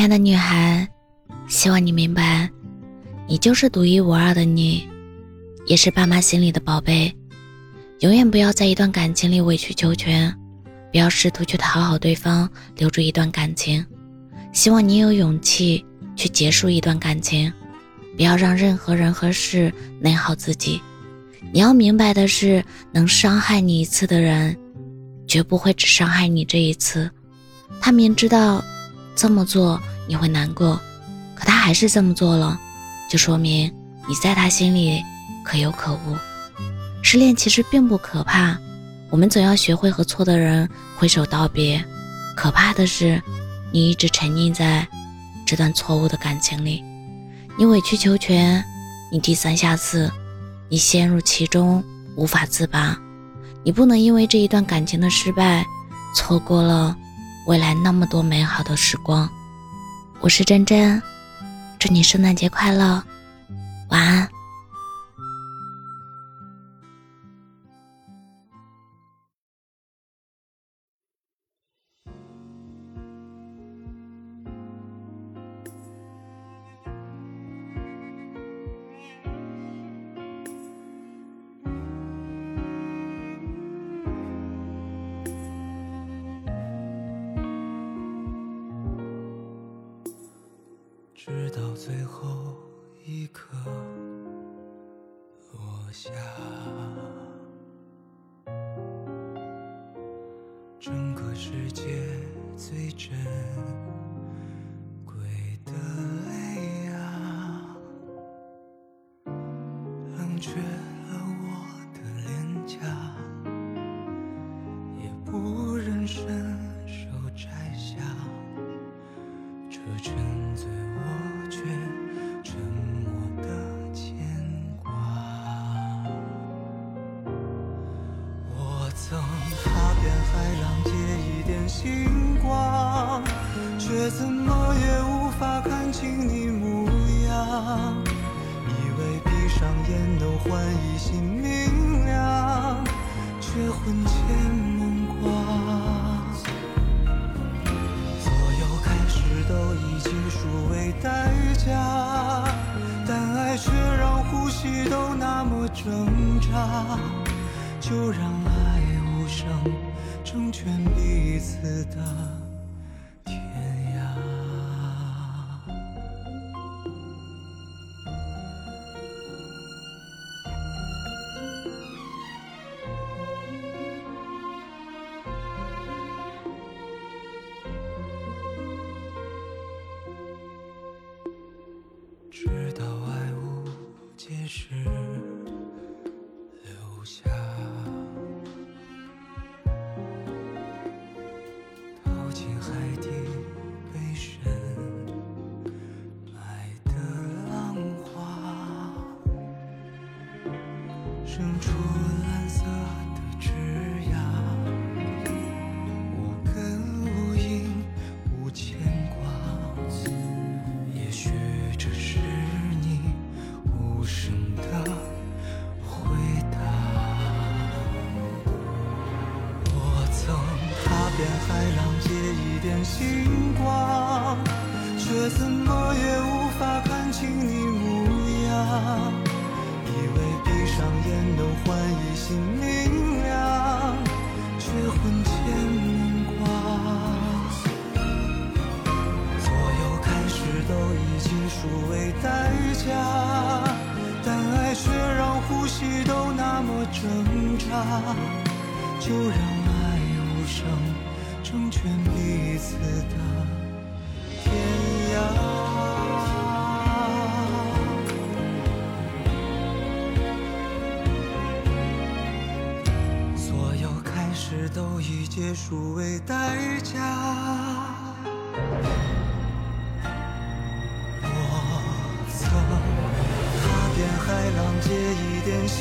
亲爱的女孩，希望你明白，你就是独一无二的你，也是爸妈心里的宝贝。永远不要在一段感情里委曲求全，不要试图去讨好对方，留住一段感情。希望你有勇气去结束一段感情，不要让任何人和事内耗自己。你要明白的是，能伤害你一次的人，绝不会只伤害你这一次。他明知道。这么做你会难过，可他还是这么做了，就说明你在他心里可有可无。失恋其实并不可怕，我们总要学会和错的人挥手道别。可怕的是，你一直沉溺在这段错误的感情里，你委曲求全，你低三下四，你陷入其中无法自拔。你不能因为这一段感情的失败，错过了。未来那么多美好的时光，我是真真，祝你圣诞节快乐，晚安。直到最后一刻落下，整个世界最珍贵的泪啊，冷却海浪借一点星光，却怎么也无法看清你模样。以为闭上眼能换一新明亮，却魂牵梦挂。所有开始都以结束为代价，但爱却让呼吸都那么挣扎。就让爱无声。成全彼此的天涯。直到爱无解时，留下。生出蓝色的枝桠，无根无影无牵挂。也许这是你无声的回答。我曾踏遍海浪借一点星光，却怎么也无法挣扎。就让爱无声，成全彼此的天涯。所有开始都以结束为代价。我曾踏遍海浪借一点星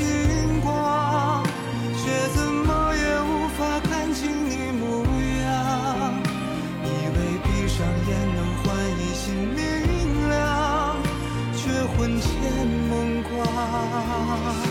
明亮，却魂牵梦挂。